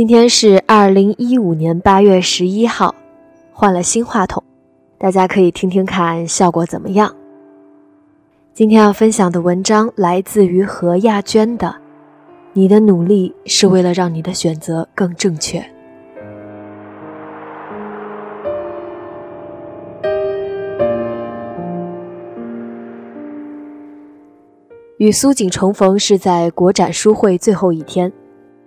今天是二零一五年八月十一号，换了新话筒，大家可以听听看效果怎么样。今天要分享的文章来自于何亚娟的《你的努力是为了让你的选择更正确》。与苏锦重逢是在国展书会最后一天，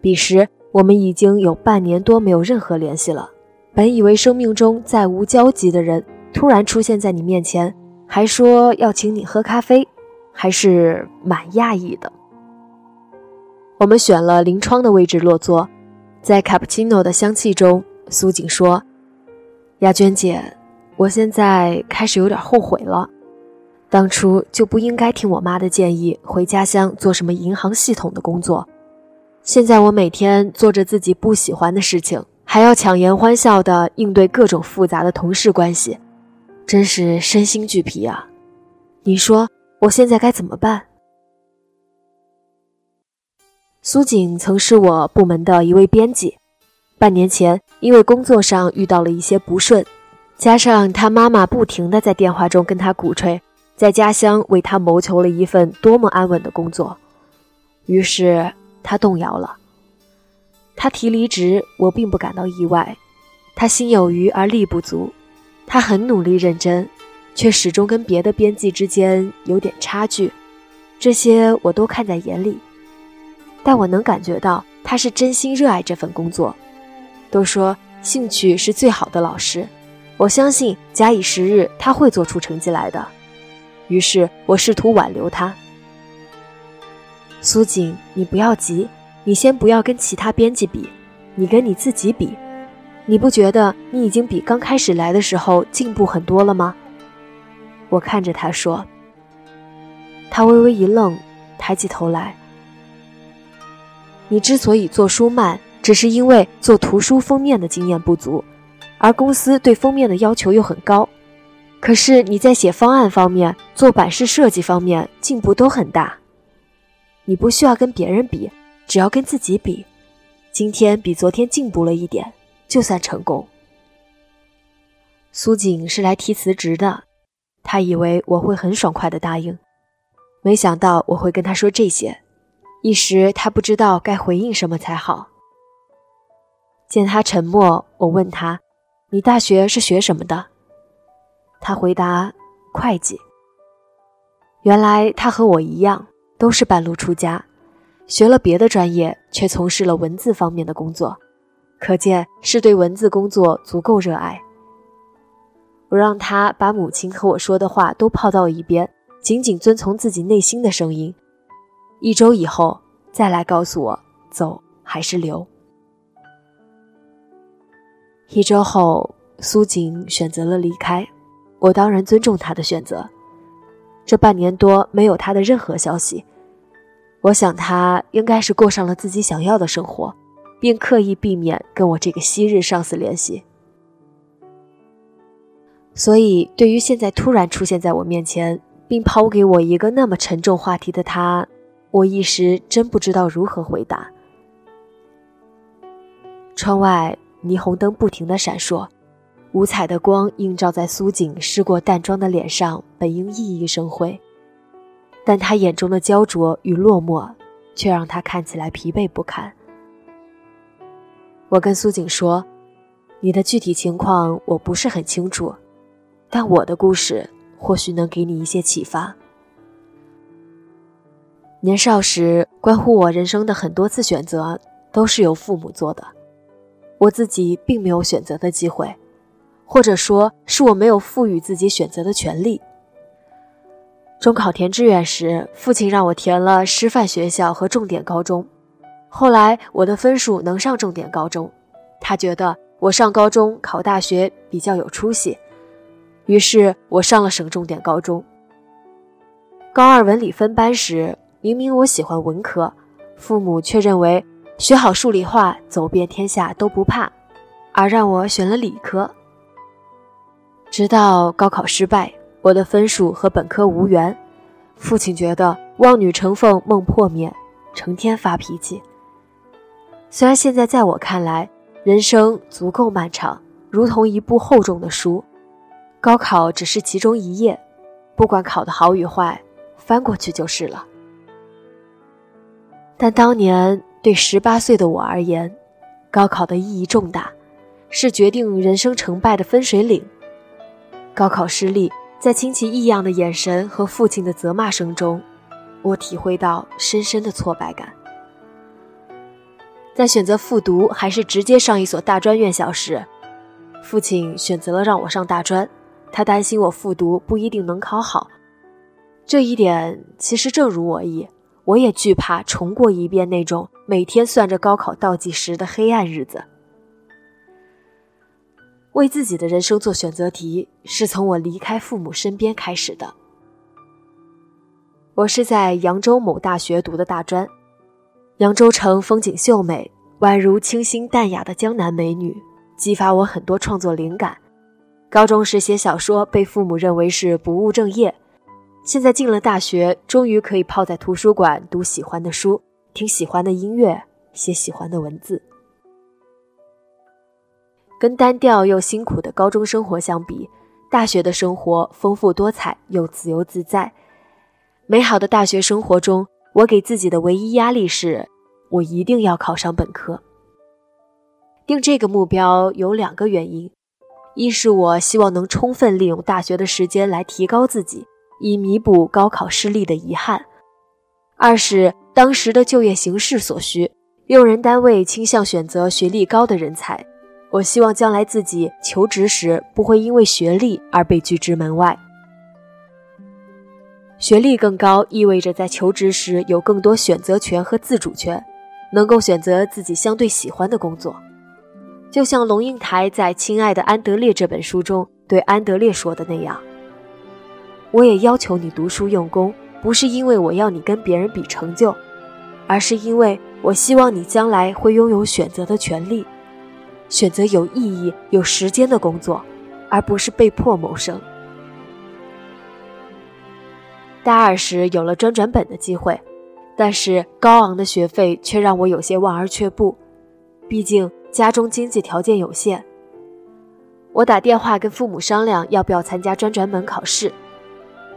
彼时。我们已经有半年多没有任何联系了。本以为生命中再无交集的人，突然出现在你面前，还说要请你喝咖啡，还是蛮讶异的。我们选了临窗的位置落座，在卡布奇诺的香气中，苏锦说：“亚娟姐，我现在开始有点后悔了，当初就不应该听我妈的建议，回家乡做什么银行系统的工作。”现在我每天做着自己不喜欢的事情，还要强颜欢笑地应对各种复杂的同事关系，真是身心俱疲啊！你说我现在该怎么办？苏锦曾是我部门的一位编辑，半年前因为工作上遇到了一些不顺，加上他妈妈不停地在电话中跟他鼓吹，在家乡为他谋求了一份多么安稳的工作，于是。他动摇了，他提离职，我并不感到意外。他心有余而力不足，他很努力认真，却始终跟别的编辑之间有点差距，这些我都看在眼里。但我能感觉到他是真心热爱这份工作。都说兴趣是最好的老师，我相信假以时日他会做出成绩来的。于是我试图挽留他。苏锦，你不要急，你先不要跟其他编辑比，你跟你自己比，你不觉得你已经比刚开始来的时候进步很多了吗？我看着他说。他微微一愣，抬起头来。你之所以做书慢，只是因为做图书封面的经验不足，而公司对封面的要求又很高。可是你在写方案方面、做版式设计方面进步都很大。你不需要跟别人比，只要跟自己比。今天比昨天进步了一点，就算成功。苏锦是来提辞职的，他以为我会很爽快的答应，没想到我会跟他说这些，一时他不知道该回应什么才好。见他沉默，我问他：“你大学是学什么的？”他回答：“会计。”原来他和我一样。都是半路出家，学了别的专业，却从事了文字方面的工作，可见是对文字工作足够热爱。我让他把母亲和我说的话都抛到一边，仅仅遵从自己内心的声音。一周以后再来告诉我走还是留。一周后，苏锦选择了离开，我当然尊重他的选择。这半年多没有他的任何消息，我想他应该是过上了自己想要的生活，并刻意避免跟我这个昔日上司联系。所以，对于现在突然出现在我面前，并抛给我一个那么沉重话题的他，我一时真不知道如何回答。窗外霓虹灯不停的闪烁。五彩的光映照在苏锦湿过淡妆的脸上，本应熠熠生辉，但他眼中的焦灼与落寞，却让他看起来疲惫不堪。我跟苏锦说：“你的具体情况我不是很清楚，但我的故事或许能给你一些启发。”年少时，关乎我人生的很多次选择都是由父母做的，我自己并没有选择的机会，或者说是我没有赋予自己选择的权利。中考填志愿时，父亲让我填了师范学校和重点高中。后来我的分数能上重点高中，他觉得我上高中考大学比较有出息，于是我上了省重点高中。高二文理分班时，明明我喜欢文科，父母却认为学好数理化走遍天下都不怕，而让我选了理科。直到高考失败，我的分数和本科无缘，父亲觉得望女成凤梦破灭，成天发脾气。虽然现在在我看来，人生足够漫长，如同一部厚重的书，高考只是其中一页，不管考得好与坏，翻过去就是了。但当年对十八岁的我而言，高考的意义重大，是决定人生成败的分水岭。高考失利，在亲戚异样的眼神和父亲的责骂声中，我体会到深深的挫败感。在选择复读还是直接上一所大专院校时，父亲选择了让我上大专，他担心我复读不一定能考好。这一点其实正如我意，我也惧怕重过一遍那种每天算着高考倒计时的黑暗日子。为自己的人生做选择题，是从我离开父母身边开始的。我是在扬州某大学读的大专。扬州城风景秀美，宛如清新淡雅的江南美女，激发我很多创作灵感。高中时写小说被父母认为是不务正业，现在进了大学，终于可以泡在图书馆读喜欢的书，听喜欢的音乐，写喜欢的文字。跟单调又辛苦的高中生活相比，大学的生活丰富多彩又自由自在。美好的大学生活中。我给自己的唯一压力是，我一定要考上本科。定这个目标有两个原因：一是我希望能充分利用大学的时间来提高自己，以弥补高考失利的遗憾；二是当时的就业形势所需，用人单位倾向选择学历高的人才。我希望将来自己求职时不会因为学历而被拒之门外。学历更高，意味着在求职时有更多选择权和自主权，能够选择自己相对喜欢的工作。就像龙应台在《亲爱的安德烈》这本书中对安德烈说的那样：“我也要求你读书用功，不是因为我要你跟别人比成就，而是因为我希望你将来会拥有选择的权利，选择有意义、有时间的工作，而不是被迫谋生。”大二时有了专转本的机会，但是高昂的学费却让我有些望而却步。毕竟家中经济条件有限。我打电话跟父母商量要不要参加专转本考试，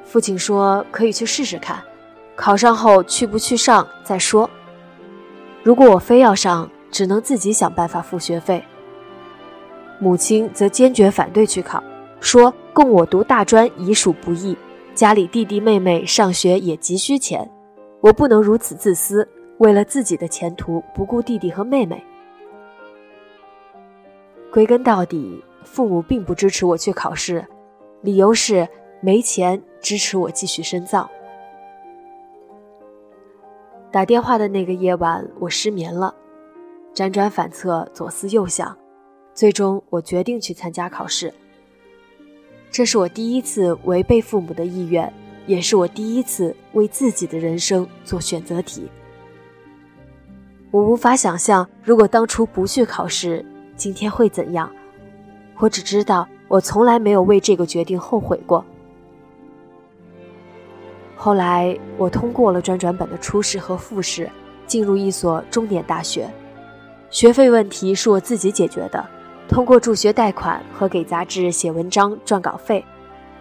父亲说可以去试试看，考上后去不去上再说。如果我非要上，只能自己想办法付学费。母亲则坚决反对去考，说供我读大专已属不易。家里弟弟妹妹上学也急需钱，我不能如此自私，为了自己的前途不顾弟弟和妹妹。归根到底，父母并不支持我去考试，理由是没钱支持我继续深造。打电话的那个夜晚，我失眠了，辗转反侧，左思右想，最终我决定去参加考试。这是我第一次违背父母的意愿，也是我第一次为自己的人生做选择题。我无法想象，如果当初不去考试，今天会怎样。我只知道，我从来没有为这个决定后悔过。后来，我通过了专转本的初试和复试，进入一所重点大学。学费问题是我自己解决的。通过助学贷款和给杂志写文章赚稿费，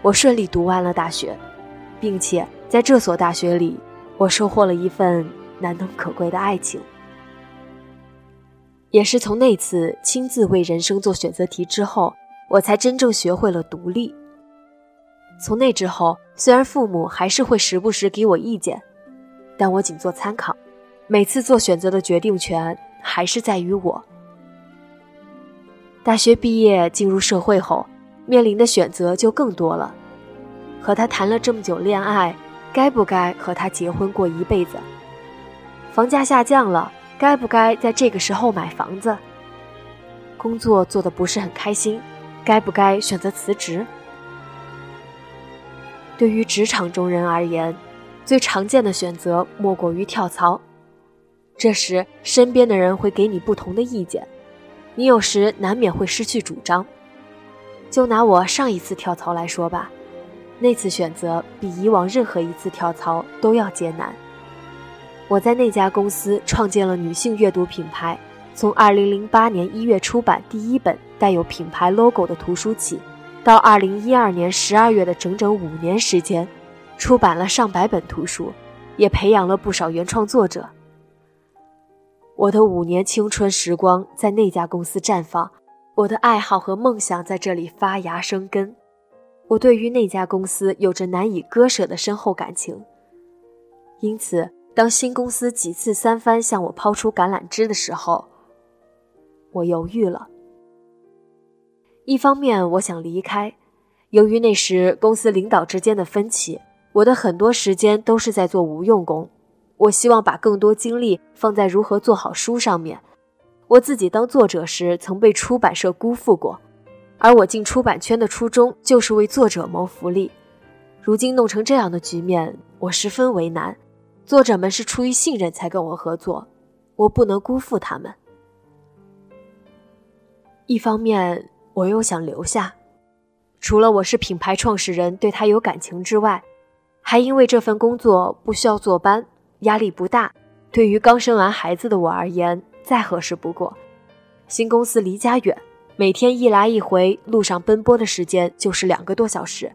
我顺利读完了大学，并且在这所大学里，我收获了一份难能可贵的爱情。也是从那次亲自为人生做选择题之后，我才真正学会了独立。从那之后，虽然父母还是会时不时给我意见，但我仅做参考，每次做选择的决定权还是在于我。大学毕业进入社会后，面临的选择就更多了。和他谈了这么久恋爱，该不该和他结婚过一辈子？房价下降了，该不该在这个时候买房子？工作做的不是很开心，该不该选择辞职？对于职场中人而言，最常见的选择莫过于跳槽。这时，身边的人会给你不同的意见，你有时难免会失去主张。就拿我上一次跳槽来说吧，那次选择比以往任何一次跳槽都要艰难。我在那家公司创建了女性阅读品牌，从2008年1月出版第一本带有品牌 logo 的图书起。到二零一二年十二月的整整五年时间，出版了上百本图书，也培养了不少原创作者。我的五年青春时光在那家公司绽放，我的爱好和梦想在这里发芽生根。我对于那家公司有着难以割舍的深厚感情。因此，当新公司几次三番向我抛出橄榄枝的时候，我犹豫了。一方面，我想离开，由于那时公司领导之间的分歧，我的很多时间都是在做无用功。我希望把更多精力放在如何做好书上面。我自己当作者时曾被出版社辜负过，而我进出版圈的初衷就是为作者谋福利。如今弄成这样的局面，我十分为难。作者们是出于信任才跟我合作，我不能辜负他们。一方面。我又想留下，除了我是品牌创始人，对他有感情之外，还因为这份工作不需要坐班，压力不大。对于刚生完孩子的我而言，再合适不过。新公司离家远，每天一来一回，路上奔波的时间就是两个多小时。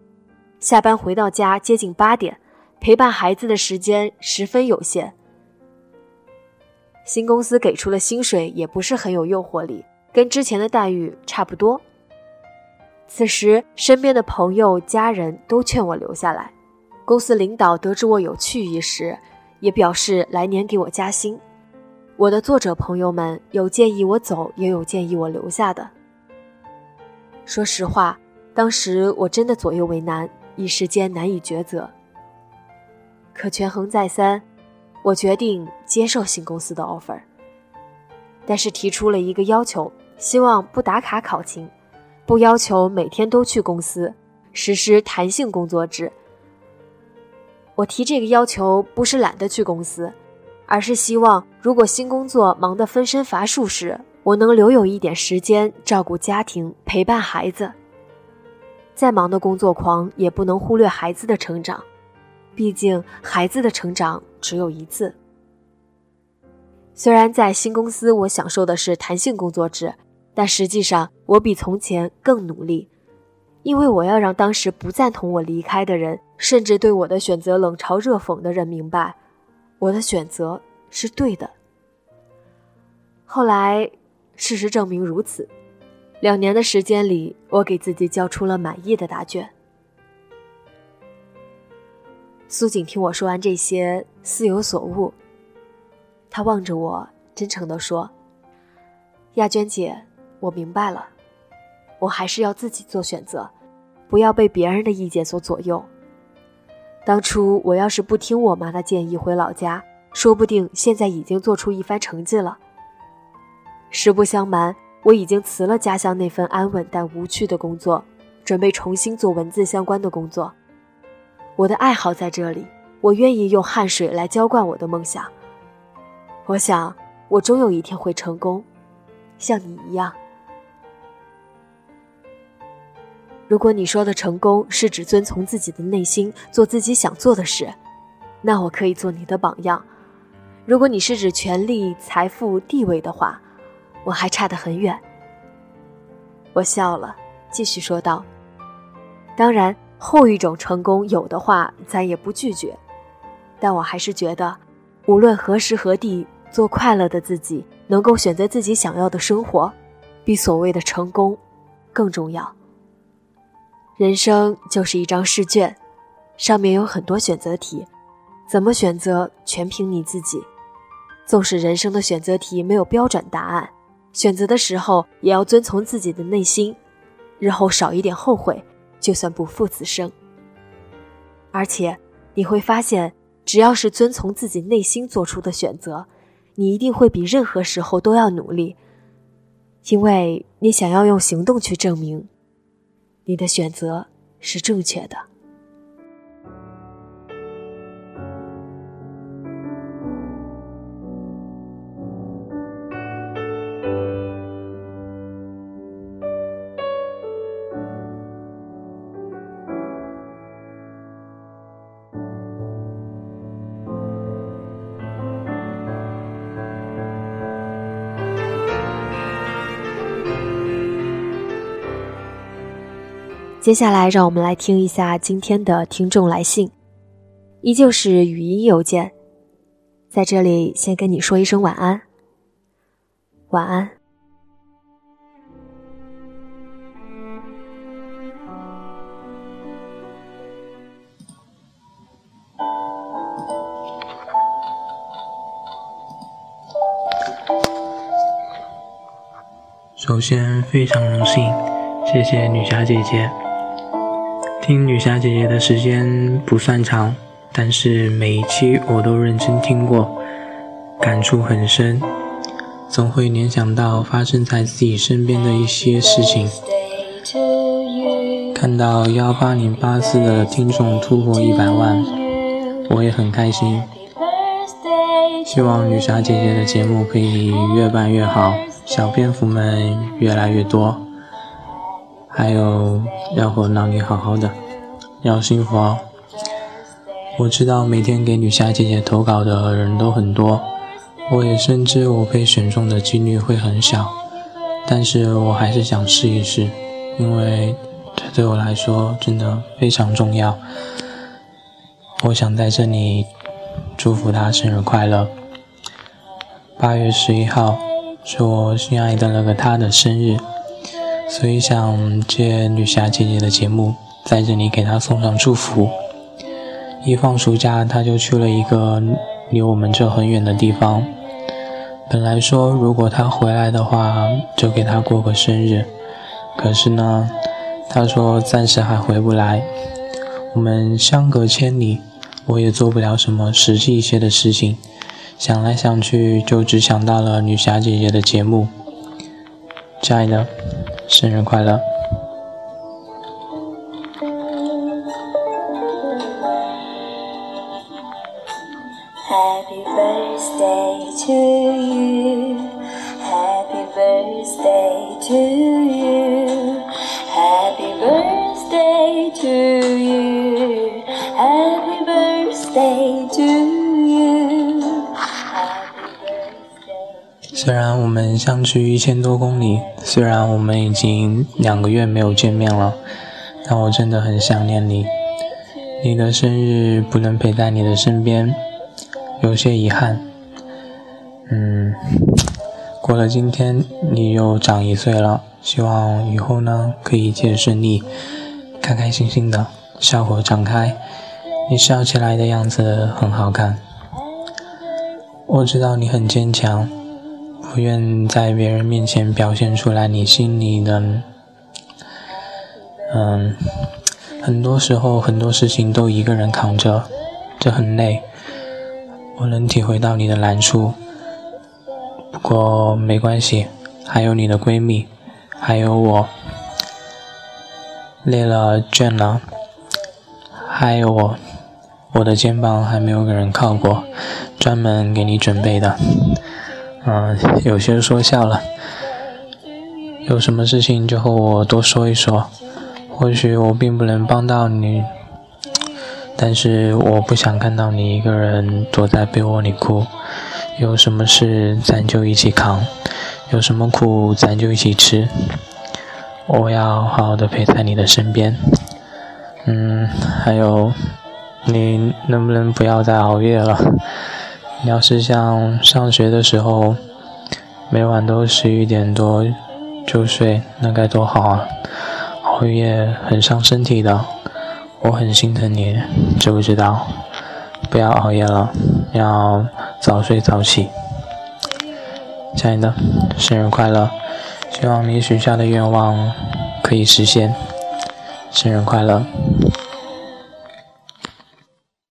下班回到家接近八点，陪伴孩子的时间十分有限。新公司给出的薪水也不是很有诱惑力，跟之前的待遇差不多。此时，身边的朋友、家人都劝我留下来。公司领导得知我有去意时，也表示来年给我加薪。我的作者朋友们有建议我走，也有建议我留下的。说实话，当时我真的左右为难，一时间难以抉择。可权衡再三，我决定接受新公司的 offer，但是提出了一个要求，希望不打卡考勤。不要求每天都去公司，实施弹性工作制。我提这个要求不是懒得去公司，而是希望如果新工作忙得分身乏术时，我能留有一点时间照顾家庭、陪伴孩子。再忙的工作狂也不能忽略孩子的成长，毕竟孩子的成长只有一次。虽然在新公司，我享受的是弹性工作制。但实际上，我比从前更努力，因为我要让当时不赞同我离开的人，甚至对我的选择冷嘲热讽的人明白，我的选择是对的。后来，事实证明如此。两年的时间里，我给自己交出了满意的答卷。苏锦听我说完这些，似有所悟。他望着我，真诚地说：“亚娟姐。”我明白了，我还是要自己做选择，不要被别人的意见所左右。当初我要是不听我妈的建议回老家，说不定现在已经做出一番成绩了。实不相瞒，我已经辞了家乡那份安稳但无趣的工作，准备重新做文字相关的工作。我的爱好在这里，我愿意用汗水来浇灌我的梦想。我想，我终有一天会成功，像你一样。如果你说的成功是指遵从自己的内心，做自己想做的事，那我可以做你的榜样。如果你是指权力、财富、地位的话，我还差得很远。我笑了，继续说道：“当然，后一种成功有的话，咱也不拒绝。但我还是觉得，无论何时何地，做快乐的自己，能够选择自己想要的生活，比所谓的成功更重要。人生就是一张试卷，上面有很多选择题，怎么选择全凭你自己。纵使人生的选择题没有标准答案，选择的时候也要遵从自己的内心，日后少一点后悔，就算不负此生。而且你会发现，只要是遵从自己内心做出的选择，你一定会比任何时候都要努力，因为你想要用行动去证明，你的选择是正确的。接下来，让我们来听一下今天的听众来信，依旧是语音邮件。在这里，先跟你说一声晚安。晚安。首先，非常荣幸，谢谢女侠姐姐。听女侠姐姐的时间不算长，但是每一期我都认真听过，感触很深，总会联想到发生在自己身边的一些事情。看到幺八零八四的听众突破一百万，我也很开心。希望女侠姐姐的节目可以越办越好，小蝙蝠们越来越多。还有，要和让你好好的，要幸福哦。我知道每天给女侠姐姐投稿的人都很多，我也深知我被选中的几率会很小，但是我还是想试一试，因为这对我来说真的非常重要。我想在这里祝福她生日快乐。八月十一号是我心爱的那个她的生日。所以想借女侠姐姐的节目，在这里给她送上祝福。一放暑假，她就去了一个离我们这很远的地方。本来说如果她回来的话，就给她过个生日。可是呢，她说暂时还回不来。我们相隔千里，我也做不了什么实际一些的事情。想来想去，就只想到了女侠姐姐的节目。亲爱的。生日快乐。虽然我们相距一千多公里。虽然我们已经两个月没有见面了，但我真的很想念你。你的生日不能陪在你的身边，有些遗憾。嗯，过了今天，你又长一岁了。希望以后呢，可以一切顺利，开开心心的，笑口常开。你笑起来的样子很好看。我知道你很坚强。不愿在别人面前表现出来你心里的，嗯，很多时候很多事情都一个人扛着，这很累。我能体会到你的难处，不过没关系，还有你的闺蜜，还有我。累了倦了，还有我，我的肩膀还没有给人靠过，专门给你准备的。嗯，有些说笑了。有什么事情就和我多说一说。或许我并不能帮到你，但是我不想看到你一个人躲在被窝里哭。有什么事咱就一起扛，有什么苦咱就一起吃。我要好好的陪在你的身边。嗯，还有，你能不能不要再熬夜了？你要是像上学的时候，每晚都十一点多就睡，那该多好啊！熬夜很伤身体的，我很心疼你，知不知道？不要熬夜了，要早睡早起。亲爱的，生日快乐！希望你许下的愿望可以实现。生日快乐！